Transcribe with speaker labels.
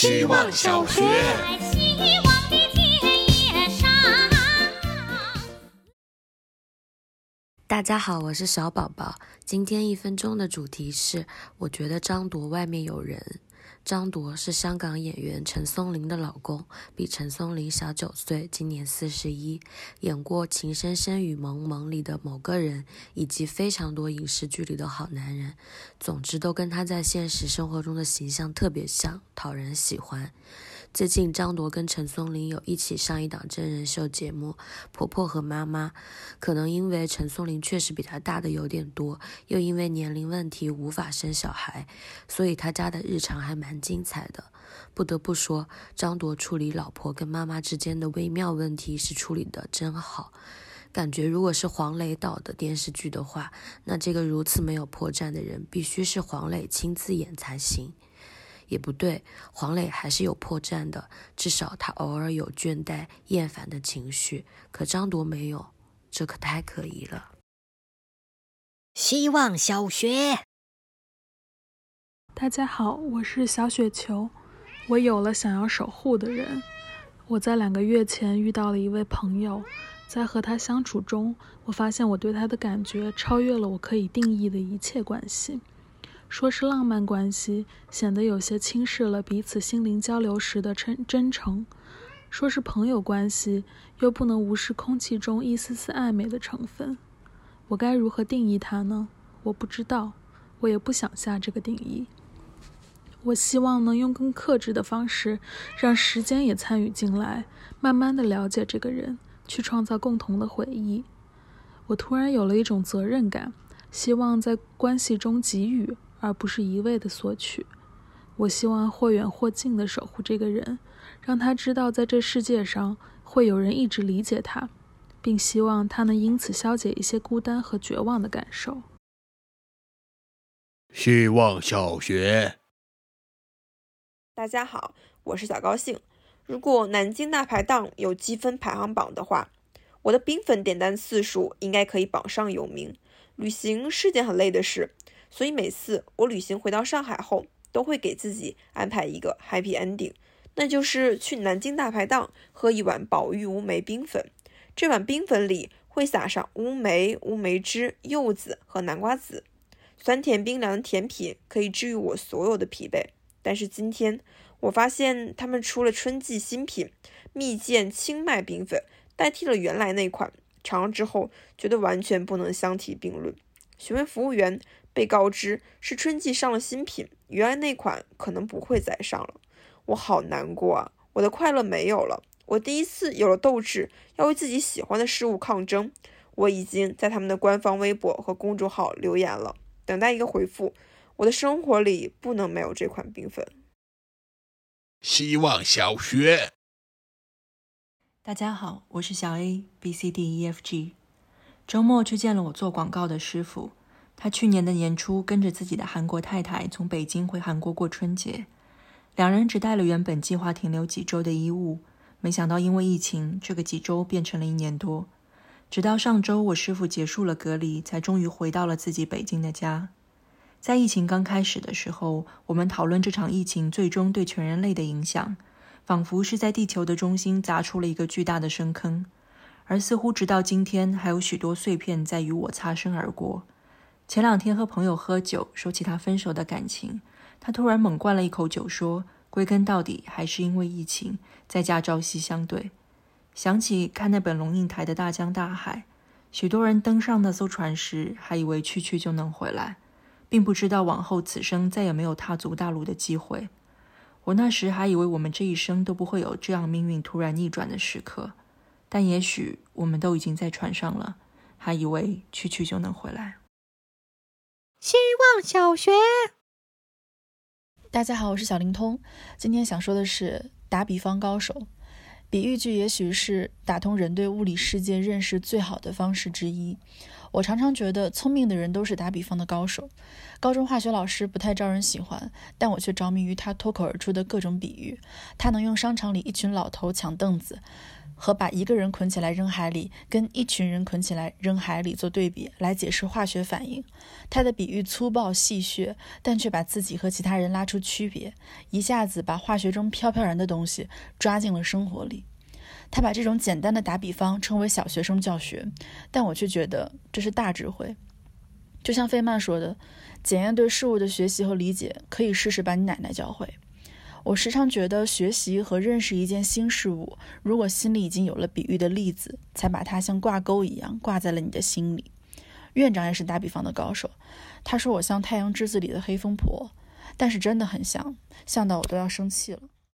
Speaker 1: 希望小学。
Speaker 2: 大家好，我是小宝宝。今天一分钟的主题是，我觉得张铎外面有人。张铎是香港演员陈松伶的老公，比陈松伶小九岁，今年四十一，演过《情深深雨蒙蒙》里的某个人，以及非常多影视剧里的好男人。总之，都跟他在现实生活中的形象特别像，讨人喜欢。最近，张铎跟陈松伶有一起上一档真人秀节目《婆婆和妈妈》。可能因为陈松伶确实比他大的有点多，又因为年龄问题无法生小孩，所以他家的日常还蛮精彩的。不得不说，张铎处理老婆跟妈妈之间的微妙问题是处理的真好。感觉如果是黄磊导的电视剧的话，那这个如此没有破绽的人，必须是黄磊亲自演才行。也不对，黄磊还是有破绽的，至少他偶尔有倦怠、厌烦的情绪，可张铎没有，这可太可疑了。
Speaker 3: 希望小学，
Speaker 4: 大家好，我是小雪球，我有了想要守护的人。我在两个月前遇到了一位朋友，在和他相处中，我发现我对他的感觉超越了我可以定义的一切关系。说是浪漫关系，显得有些轻视了彼此心灵交流时的真真诚；说是朋友关系，又不能无视空气中一丝丝暧昧的成分。我该如何定义它呢？我不知道，我也不想下这个定义。我希望能用更克制的方式，让时间也参与进来，慢慢的了解这个人，去创造共同的回忆。我突然有了一种责任感，希望在关系中给予。而不是一味的索取。我希望或远或近的守护这个人，让他知道在这世界上会有人一直理解他，并希望他能因此消解一些孤单和绝望的感受。
Speaker 1: 希望小学，
Speaker 5: 大家好，我是小高兴。如果南京大排档有积分排行榜的话，我的冰粉点单次数应该可以榜上有名。旅行是件很累的事。所以每次我旅行回到上海后，都会给自己安排一个 happy ending，那就是去南京大排档喝一碗宝玉乌梅冰粉。这碗冰粉里会撒上乌梅、乌梅汁、柚子和南瓜籽，酸甜冰凉的甜品可以治愈我所有的疲惫。但是今天我发现他们出了春季新品蜜饯青麦冰粉，代替了原来那款，尝了之后觉得完全不能相提并论。询问服务员。被告知是春季上了新品，原来那款可能不会再上了，我好难过啊！我的快乐没有了，我第一次有了斗志，要为自己喜欢的事物抗争。我已经在他们的官方微博和公众号留言了，等待一个回复。我的生活里不能没有这款冰粉。
Speaker 1: 希望小学，
Speaker 6: 大家好，我是小 A B C D E F G，周末去见了我做广告的师傅。他去年的年初跟着自己的韩国太太从北京回韩国过春节，两人只带了原本计划停留几周的衣物，没想到因为疫情，这个几周变成了一年多。直到上周，我师傅结束了隔离，才终于回到了自己北京的家。在疫情刚开始的时候，我们讨论这场疫情最终对全人类的影响，仿佛是在地球的中心砸出了一个巨大的深坑，而似乎直到今天，还有许多碎片在与我擦身而过。前两天和朋友喝酒，说起他分手的感情，他突然猛灌了一口酒，说：“归根到底还是因为疫情，在家朝夕相对。”想起看那本龙应台的大江大海，许多人登上那艘船时，还以为去去就能回来，并不知道往后此生再也没有踏足大陆的机会。我那时还以为我们这一生都不会有这样命运突然逆转的时刻，但也许我们都已经在船上了，还以为去去就能回来。
Speaker 3: 希望小学，
Speaker 7: 大家好，我是小灵通。今天想说的是打比方高手。比喻句也许是打通人对物理世界认识最好的方式之一。我常常觉得聪明的人都是打比方的高手。高中化学老师不太招人喜欢，但我却着迷于他脱口而出的各种比喻。他能用商场里一群老头抢凳子。和把一个人捆起来扔海里，跟一群人捆起来扔海里做对比，来解释化学反应。他的比喻粗暴戏谑，但却把自己和其他人拉出区别，一下子把化学中飘飘然的东西抓进了生活里。他把这种简单的打比方称为小学生教学，但我却觉得这是大智慧。就像费曼说的：“检验对事物的学习和理解，可以试试把你奶奶教会。”我时常觉得，学习和认识一件新事物，如果心里已经有了比喻的例子，才把它像挂钩一样挂在了你的心里。院长也是打比方的高手，他说我像《太阳之子》里的黑风婆，但是真的很像，像到我都要生气了。